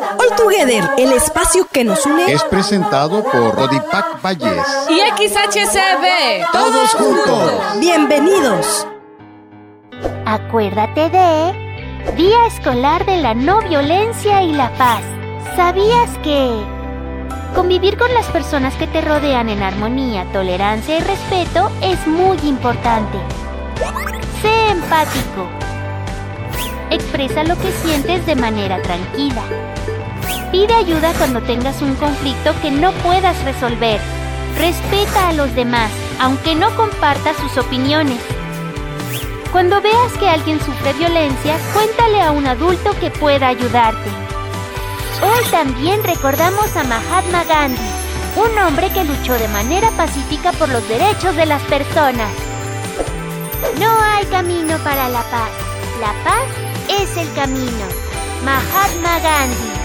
All Together, el espacio que nos une, es presentado por Rodipac Valles y XHCB. Todos juntos. Bienvenidos. Acuérdate de Día Escolar de la No Violencia y la Paz. ¿Sabías que convivir con las personas que te rodean en armonía, tolerancia y respeto es muy importante? Sé empático. Expresa lo que sientes de manera tranquila. Pide ayuda cuando tengas un conflicto que no puedas resolver. Respeta a los demás, aunque no compartas sus opiniones. Cuando veas que alguien sufre violencia, cuéntale a un adulto que pueda ayudarte. Hoy también recordamos a Mahatma Gandhi, un hombre que luchó de manera pacífica por los derechos de las personas. No hay camino para la paz. La paz es el camino. Mahatma Gandhi.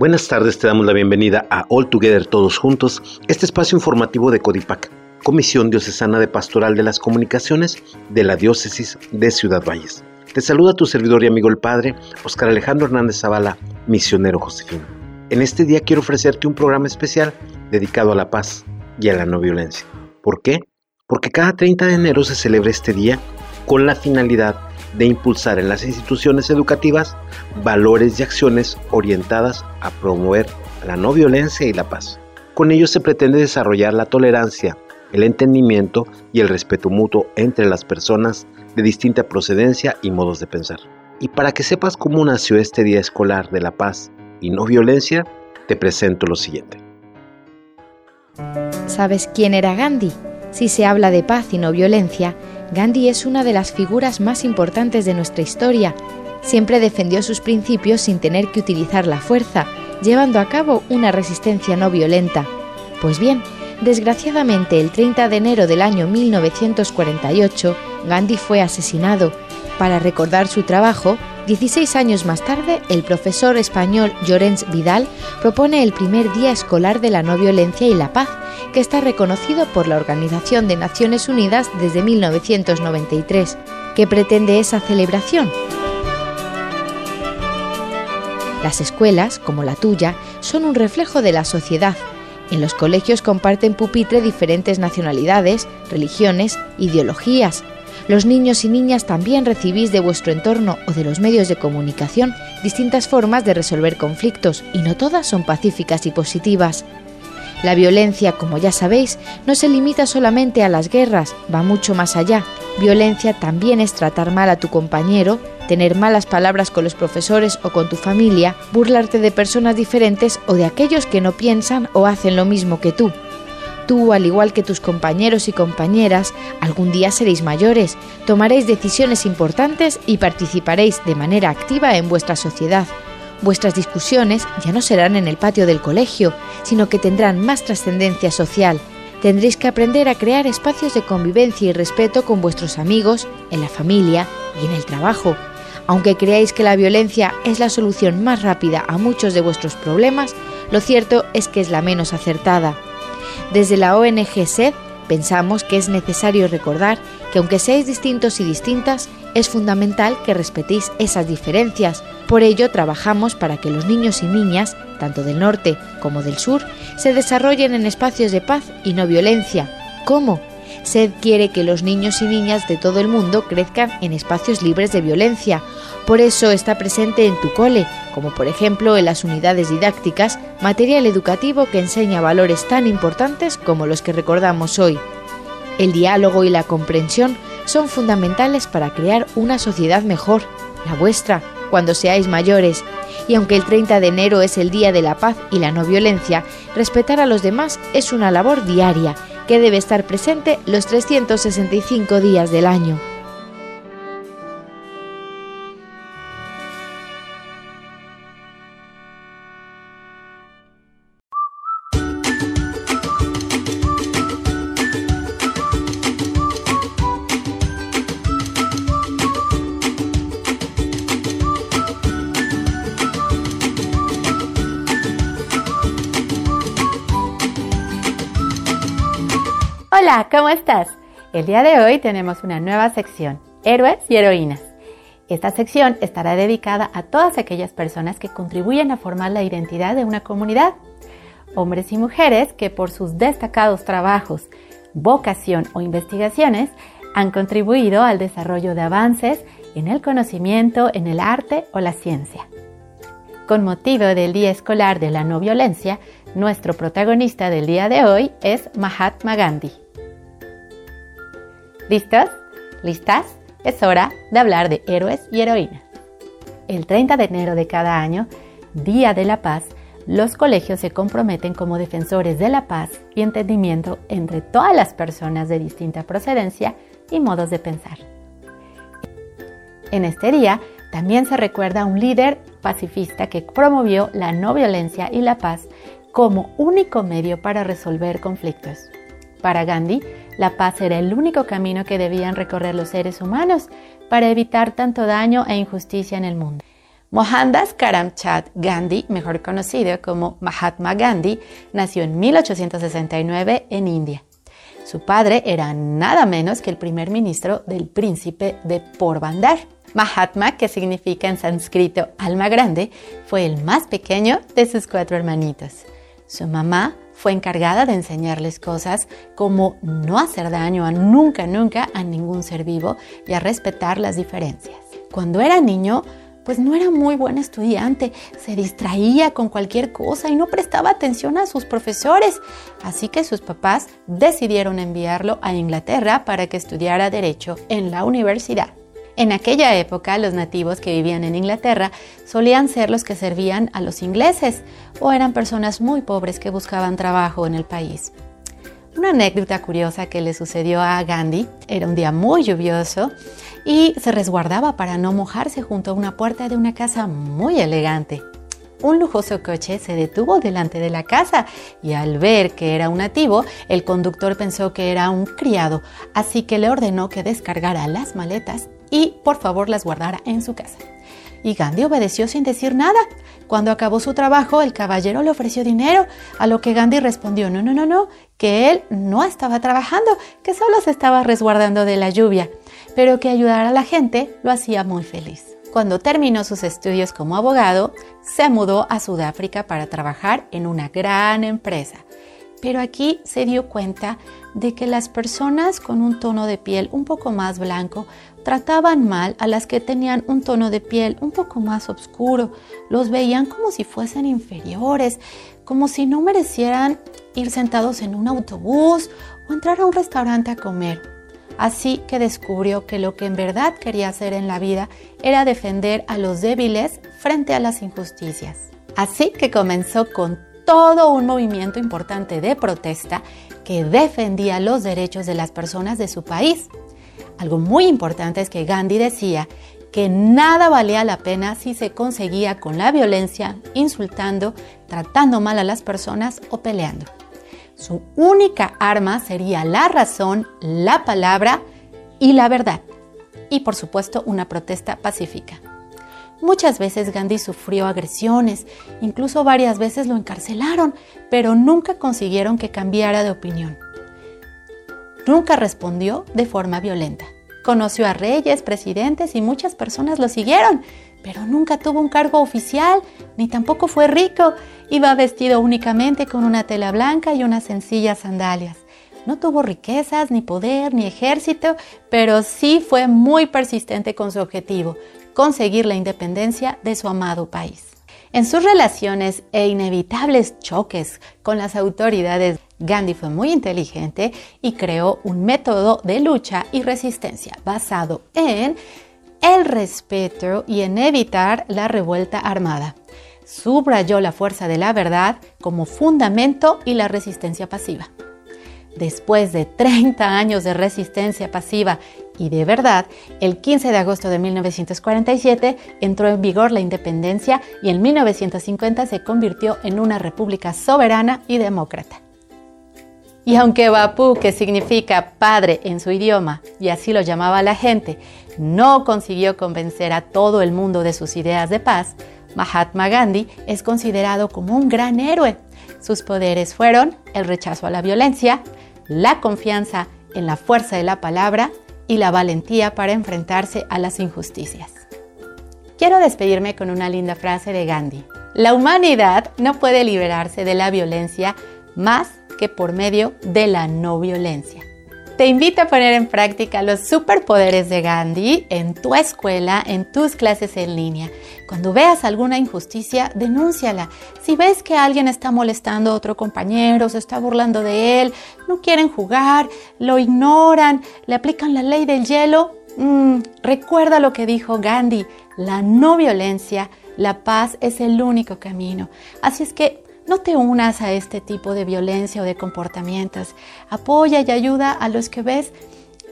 Buenas tardes, te damos la bienvenida a All Together Todos Juntos, este espacio informativo de Codipac, Comisión Diocesana de Pastoral de las Comunicaciones de la Diócesis de Ciudad Valles. Te saluda tu servidor y amigo el Padre, Oscar Alejandro Hernández Zavala, misionero Josefino. En este día quiero ofrecerte un programa especial dedicado a la paz y a la no violencia. ¿Por qué? Porque cada 30 de enero se celebra este día con la finalidad de impulsar en las instituciones educativas valores y acciones orientadas a promover la no violencia y la paz. con ello se pretende desarrollar la tolerancia, el entendimiento y el respeto mutuo entre las personas de distinta procedencia y modos de pensar. Y para que sepas cómo nació este Día Escolar de la Paz y No Violencia, te presento lo siguiente. ¿Sabes quién era Gandhi? Si se habla de paz y no violencia, Gandhi es una de las figuras más importantes de nuestra historia. Siempre defendió sus principios sin tener que utilizar la fuerza, llevando a cabo una resistencia no violenta. Pues bien, desgraciadamente el 30 de enero del año 1948, Gandhi fue asesinado. Para recordar su trabajo, 16 años más tarde, el profesor español Llorens Vidal propone el primer Día Escolar de la No Violencia y la Paz, que está reconocido por la Organización de Naciones Unidas desde 1993. ¿Qué pretende esa celebración? Las escuelas, como la tuya, son un reflejo de la sociedad. En los colegios comparten pupitre diferentes nacionalidades, religiones, ideologías. Los niños y niñas también recibís de vuestro entorno o de los medios de comunicación distintas formas de resolver conflictos y no todas son pacíficas y positivas. La violencia, como ya sabéis, no se limita solamente a las guerras, va mucho más allá. Violencia también es tratar mal a tu compañero, tener malas palabras con los profesores o con tu familia, burlarte de personas diferentes o de aquellos que no piensan o hacen lo mismo que tú. Tú, al igual que tus compañeros y compañeras, algún día seréis mayores, tomaréis decisiones importantes y participaréis de manera activa en vuestra sociedad. Vuestras discusiones ya no serán en el patio del colegio, sino que tendrán más trascendencia social. Tendréis que aprender a crear espacios de convivencia y respeto con vuestros amigos, en la familia y en el trabajo. Aunque creáis que la violencia es la solución más rápida a muchos de vuestros problemas, lo cierto es que es la menos acertada. Desde la ONG SED pensamos que es necesario recordar que aunque seáis distintos y distintas, es fundamental que respetéis esas diferencias. Por ello, trabajamos para que los niños y niñas, tanto del norte como del sur, se desarrollen en espacios de paz y no violencia. ¿Cómo? SED quiere que los niños y niñas de todo el mundo crezcan en espacios libres de violencia. Por eso está presente en tu cole, como por ejemplo en las unidades didácticas, material educativo que enseña valores tan importantes como los que recordamos hoy. El diálogo y la comprensión son fundamentales para crear una sociedad mejor, la vuestra, cuando seáis mayores. Y aunque el 30 de enero es el Día de la Paz y la No Violencia, respetar a los demás es una labor diaria que debe estar presente los 365 días del año. Hola, ¿cómo estás? El día de hoy tenemos una nueva sección, Héroes y Heroínas. Esta sección estará dedicada a todas aquellas personas que contribuyen a formar la identidad de una comunidad. Hombres y mujeres que por sus destacados trabajos, vocación o investigaciones han contribuido al desarrollo de avances en el conocimiento, en el arte o la ciencia. Con motivo del Día Escolar de la No Violencia, nuestro protagonista del día de hoy es Mahatma Gandhi. ¿Listos? ¿Listas? Es hora de hablar de héroes y heroínas. El 30 de enero de cada año, Día de la Paz, los colegios se comprometen como defensores de la paz y entendimiento entre todas las personas de distinta procedencia y modos de pensar. En este día también se recuerda a un líder pacifista que promovió la no violencia y la paz como único medio para resolver conflictos. Para Gandhi, la paz era el único camino que debían recorrer los seres humanos para evitar tanto daño e injusticia en el mundo. Mohandas Karamchand Gandhi, mejor conocido como Mahatma Gandhi, nació en 1869 en India. Su padre era nada menos que el primer ministro del príncipe de Porbandar. Mahatma, que significa en sánscrito alma grande, fue el más pequeño de sus cuatro hermanitos. Su mamá fue encargada de enseñarles cosas como no hacer daño a nunca, nunca a ningún ser vivo y a respetar las diferencias. Cuando era niño, pues no era muy buen estudiante, se distraía con cualquier cosa y no prestaba atención a sus profesores. Así que sus papás decidieron enviarlo a Inglaterra para que estudiara derecho en la universidad. En aquella época, los nativos que vivían en Inglaterra solían ser los que servían a los ingleses o eran personas muy pobres que buscaban trabajo en el país. Una anécdota curiosa que le sucedió a Gandhi era un día muy lluvioso y se resguardaba para no mojarse junto a una puerta de una casa muy elegante. Un lujoso coche se detuvo delante de la casa y al ver que era un nativo, el conductor pensó que era un criado, así que le ordenó que descargara las maletas y por favor las guardara en su casa. Y Gandhi obedeció sin decir nada. Cuando acabó su trabajo, el caballero le ofreció dinero, a lo que Gandhi respondió, no, no, no, no, que él no estaba trabajando, que solo se estaba resguardando de la lluvia, pero que ayudar a la gente lo hacía muy feliz. Cuando terminó sus estudios como abogado, se mudó a Sudáfrica para trabajar en una gran empresa. Pero aquí se dio cuenta de que las personas con un tono de piel un poco más blanco trataban mal a las que tenían un tono de piel un poco más oscuro, los veían como si fuesen inferiores, como si no merecieran ir sentados en un autobús o entrar a un restaurante a comer. Así que descubrió que lo que en verdad quería hacer en la vida era defender a los débiles frente a las injusticias. Así que comenzó con todo un movimiento importante de protesta que defendía los derechos de las personas de su país. Algo muy importante es que Gandhi decía que nada valía la pena si se conseguía con la violencia, insultando, tratando mal a las personas o peleando. Su única arma sería la razón, la palabra y la verdad. Y por supuesto una protesta pacífica. Muchas veces Gandhi sufrió agresiones, incluso varias veces lo encarcelaron, pero nunca consiguieron que cambiara de opinión. Nunca respondió de forma violenta. Conoció a reyes, presidentes y muchas personas lo siguieron, pero nunca tuvo un cargo oficial, ni tampoco fue rico. Iba vestido únicamente con una tela blanca y unas sencillas sandalias. No tuvo riquezas, ni poder, ni ejército, pero sí fue muy persistente con su objetivo, conseguir la independencia de su amado país. En sus relaciones e inevitables choques con las autoridades, Gandhi fue muy inteligente y creó un método de lucha y resistencia basado en el respeto y en evitar la revuelta armada. Subrayó la fuerza de la verdad como fundamento y la resistencia pasiva. Después de 30 años de resistencia pasiva y de verdad, el 15 de agosto de 1947 entró en vigor la independencia y en 1950 se convirtió en una república soberana y demócrata. Y aunque Bapu, que significa padre en su idioma, y así lo llamaba la gente, no consiguió convencer a todo el mundo de sus ideas de paz, Mahatma Gandhi es considerado como un gran héroe. Sus poderes fueron el rechazo a la violencia, la confianza en la fuerza de la palabra y la valentía para enfrentarse a las injusticias. Quiero despedirme con una linda frase de Gandhi. La humanidad no puede liberarse de la violencia más que por medio de la no violencia. Te invito a poner en práctica los superpoderes de Gandhi en tu escuela, en tus clases en línea. Cuando veas alguna injusticia, denúnciala. Si ves que alguien está molestando a otro compañero, se está burlando de él, no quieren jugar, lo ignoran, le aplican la ley del hielo, mm, recuerda lo que dijo Gandhi, la no violencia, la paz es el único camino. Así es que no te unas a este tipo de violencia o de comportamientos. Apoya y ayuda a los que ves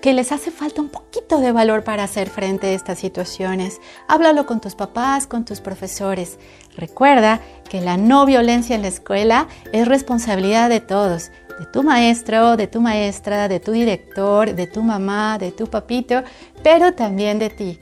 que les hace falta un poquito de valor para hacer frente a estas situaciones. Háblalo con tus papás, con tus profesores. Recuerda que la no violencia en la escuela es responsabilidad de todos, de tu maestro, de tu maestra, de tu director, de tu mamá, de tu papito, pero también de ti.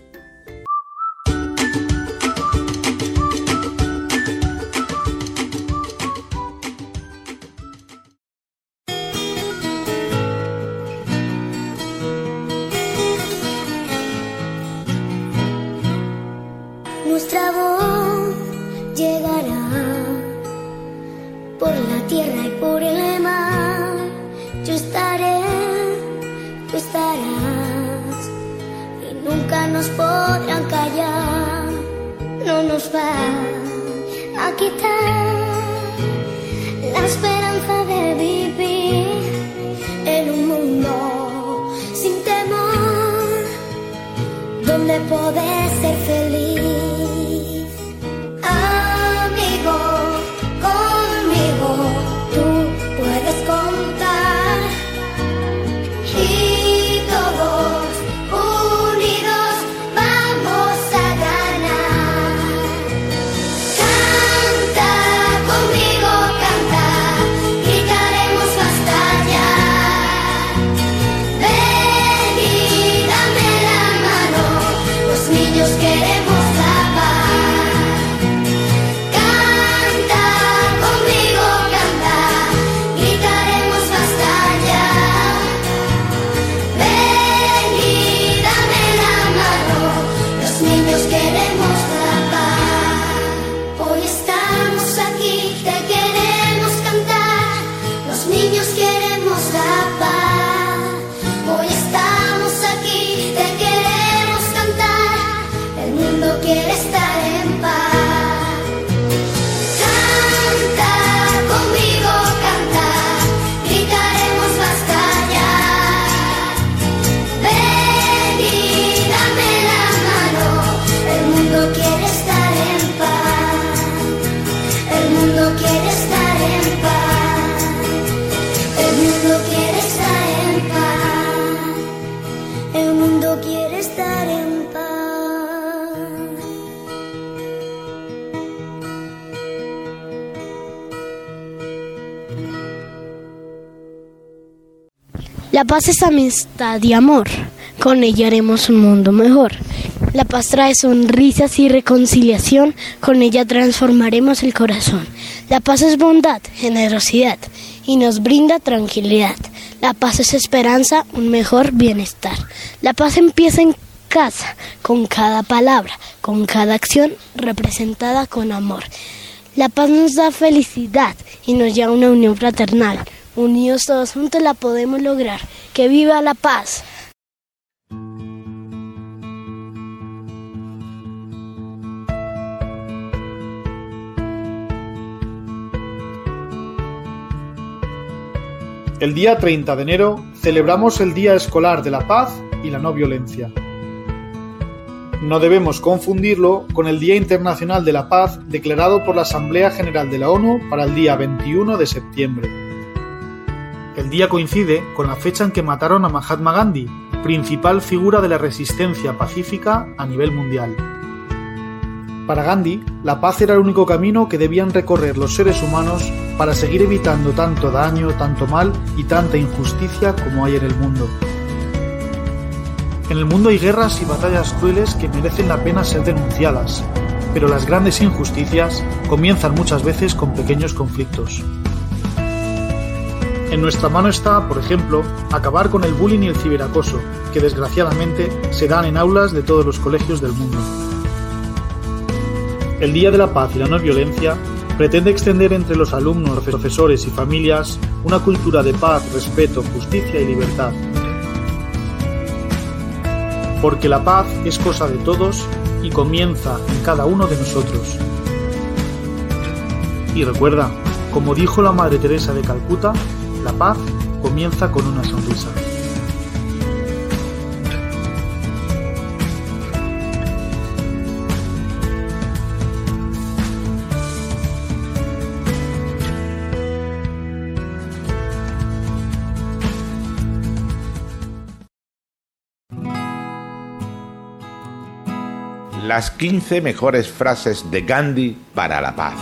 No nos va a quitar la esperanza de vivir en un mundo sin temor, donde poder ser feliz. La paz es amistad y amor. Con ella haremos un mundo mejor. La paz trae sonrisas y reconciliación. Con ella transformaremos el corazón. La paz es bondad, generosidad y nos brinda tranquilidad. La paz es esperanza, un mejor bienestar. La paz empieza en casa, con cada palabra, con cada acción representada con amor. La paz nos da felicidad y nos lleva a una unión fraternal. Unidos todos juntos la podemos lograr. ¡Que viva la paz! El día 30 de enero celebramos el Día Escolar de la Paz y la No Violencia. No debemos confundirlo con el Día Internacional de la Paz declarado por la Asamblea General de la ONU para el día 21 de septiembre. El día coincide con la fecha en que mataron a Mahatma Gandhi, principal figura de la resistencia pacífica a nivel mundial. Para Gandhi, la paz era el único camino que debían recorrer los seres humanos para seguir evitando tanto daño, tanto mal y tanta injusticia como hay en el mundo. En el mundo hay guerras y batallas crueles que merecen la pena ser denunciadas, pero las grandes injusticias comienzan muchas veces con pequeños conflictos. En nuestra mano está, por ejemplo, acabar con el bullying y el ciberacoso, que desgraciadamente se dan en aulas de todos los colegios del mundo. El Día de la Paz y la No Violencia pretende extender entre los alumnos, profesores y familias una cultura de paz, respeto, justicia y libertad. Porque la paz es cosa de todos y comienza en cada uno de nosotros. Y recuerda, como dijo la Madre Teresa de Calcuta, la paz comienza con una sonrisa. Las 15 mejores frases de Gandhi para la paz.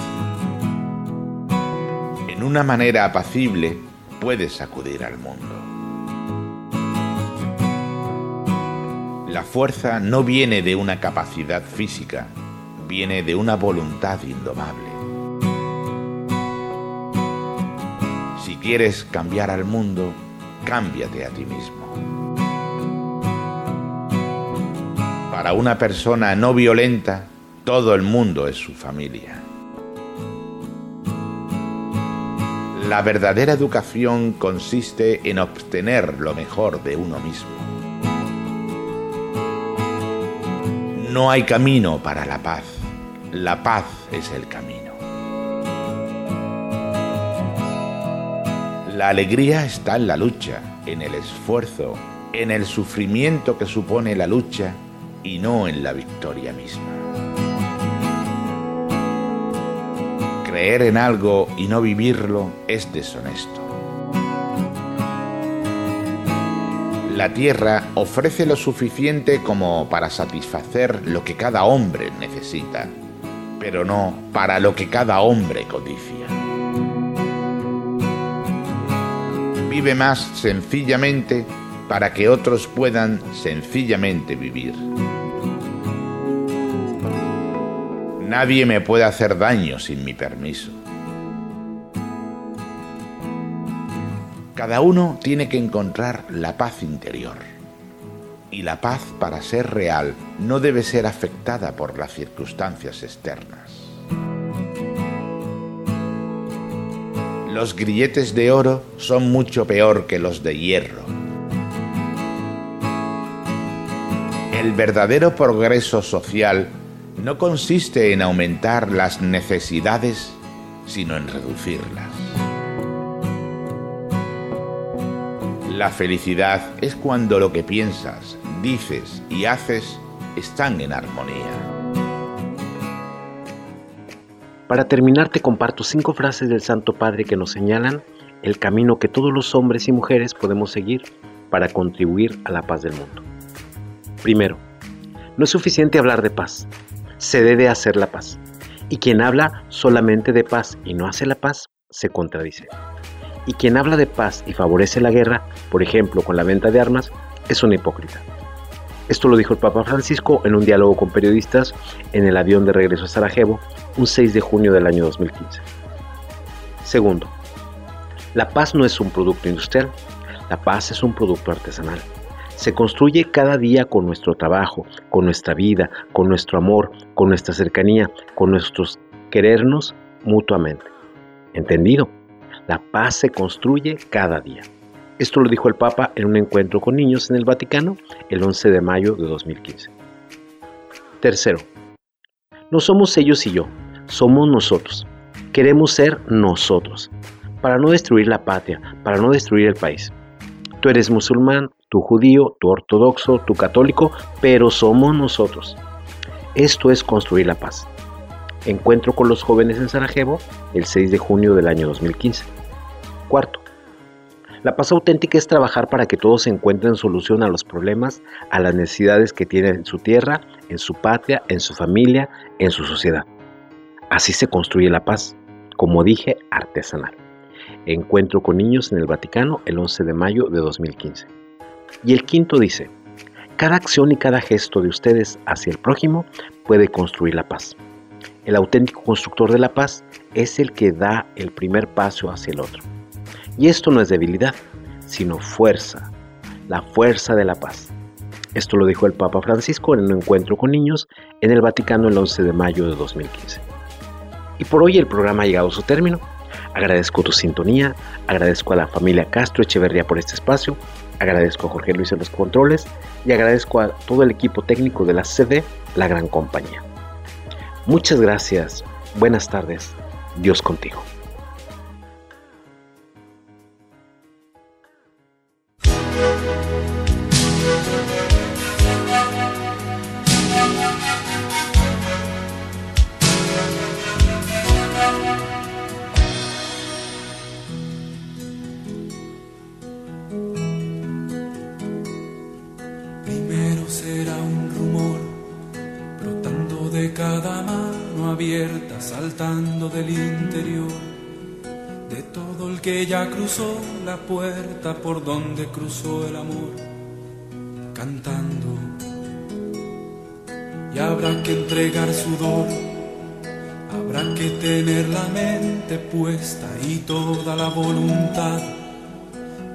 En una manera apacible puedes sacudir al mundo. La fuerza no viene de una capacidad física, viene de una voluntad indomable. Si quieres cambiar al mundo, cámbiate a ti mismo. Para una persona no violenta, todo el mundo es su familia. La verdadera educación consiste en obtener lo mejor de uno mismo. No hay camino para la paz. la paz es el camino. La alegría está en la lucha, en el esfuerzo, en el sufrimiento que supone la lucha y no en la victoria misma. Creer en algo y no vivirlo es deshonesto. La tierra ofrece lo suficiente como para satisfacer lo que cada hombre necesita, pero no para lo que cada hombre codicia. Vive más sencillamente para que otros puedan sencillamente vivir. Nadie me puede hacer daño sin mi permiso. Cada uno tiene que encontrar la paz interior. Y la paz, para ser real, no debe ser afectada por las circunstancias externas. Los grilletes de oro son mucho peor que los de hierro. El verdadero progreso social no consiste en aumentar las necesidades, sino en reducirlas. La felicidad es cuando lo que piensas, dices y haces están en armonía. Para terminar te comparto cinco frases del Santo Padre que nos señalan el camino que todos los hombres y mujeres podemos seguir para contribuir a la paz del mundo. Primero, no es suficiente hablar de paz, se debe hacer la paz. Y quien habla solamente de paz y no hace la paz, se contradice. Y quien habla de paz y favorece la guerra, por ejemplo con la venta de armas, es un hipócrita. Esto lo dijo el Papa Francisco en un diálogo con periodistas en el avión de regreso a Sarajevo un 6 de junio del año 2015. Segundo, la paz no es un producto industrial, la paz es un producto artesanal. Se construye cada día con nuestro trabajo, con nuestra vida, con nuestro amor, con nuestra cercanía, con nuestros querernos mutuamente. ¿Entendido? La paz se construye cada día. Esto lo dijo el Papa en un encuentro con niños en el Vaticano el 11 de mayo de 2015. Tercero, no somos ellos y yo, somos nosotros. Queremos ser nosotros, para no destruir la patria, para no destruir el país. Tú eres musulmán, tú judío, tú ortodoxo, tú católico, pero somos nosotros. Esto es construir la paz. Encuentro con los jóvenes en Sarajevo el 6 de junio del año 2015. Cuarto, la paz auténtica es trabajar para que todos encuentren solución a los problemas, a las necesidades que tienen en su tierra, en su patria, en su familia, en su sociedad. Así se construye la paz, como dije, artesanal. Encuentro con niños en el Vaticano el 11 de mayo de 2015. Y el quinto dice, cada acción y cada gesto de ustedes hacia el prójimo puede construir la paz. El auténtico constructor de la paz es el que da el primer paso hacia el otro. Y esto no es debilidad, sino fuerza, la fuerza de la paz. Esto lo dijo el Papa Francisco en un encuentro con niños en el Vaticano el 11 de mayo de 2015. Y por hoy el programa ha llegado a su término. Agradezco tu sintonía, agradezco a la familia Castro Echeverría por este espacio, agradezco a Jorge Luis en los controles y agradezco a todo el equipo técnico de la CD, la gran compañía. Muchas gracias, buenas tardes, Dios contigo. Por donde cruzó el amor, cantando. Y habrá que entregar sudor, habrá que tener la mente puesta y toda la voluntad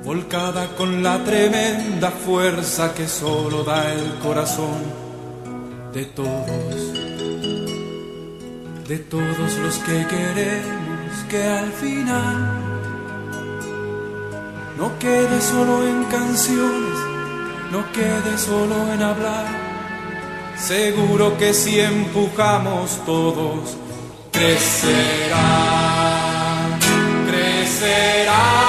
volcada con la tremenda fuerza que solo da el corazón de todos, de todos los que queremos que al final no quede solo en canciones, no quede solo en hablar, Seguro que si empujamos todos, crecerá, crecerá.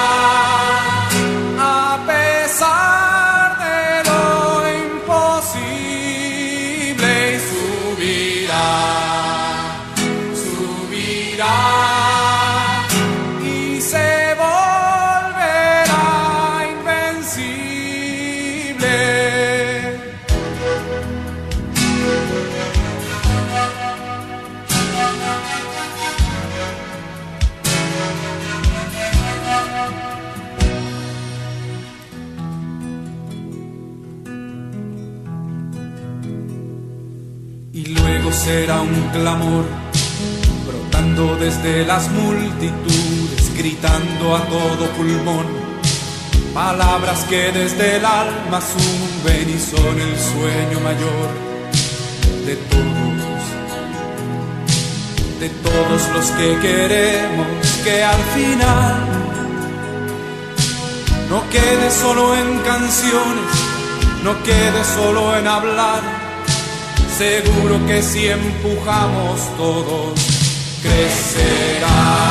Será un clamor, brotando desde las multitudes, gritando a todo pulmón, palabras que desde el alma suben y son el sueño mayor de todos, de todos los que queremos que al final no quede solo en canciones, no quede solo en hablar seguro que si empujamos todos, crecerá,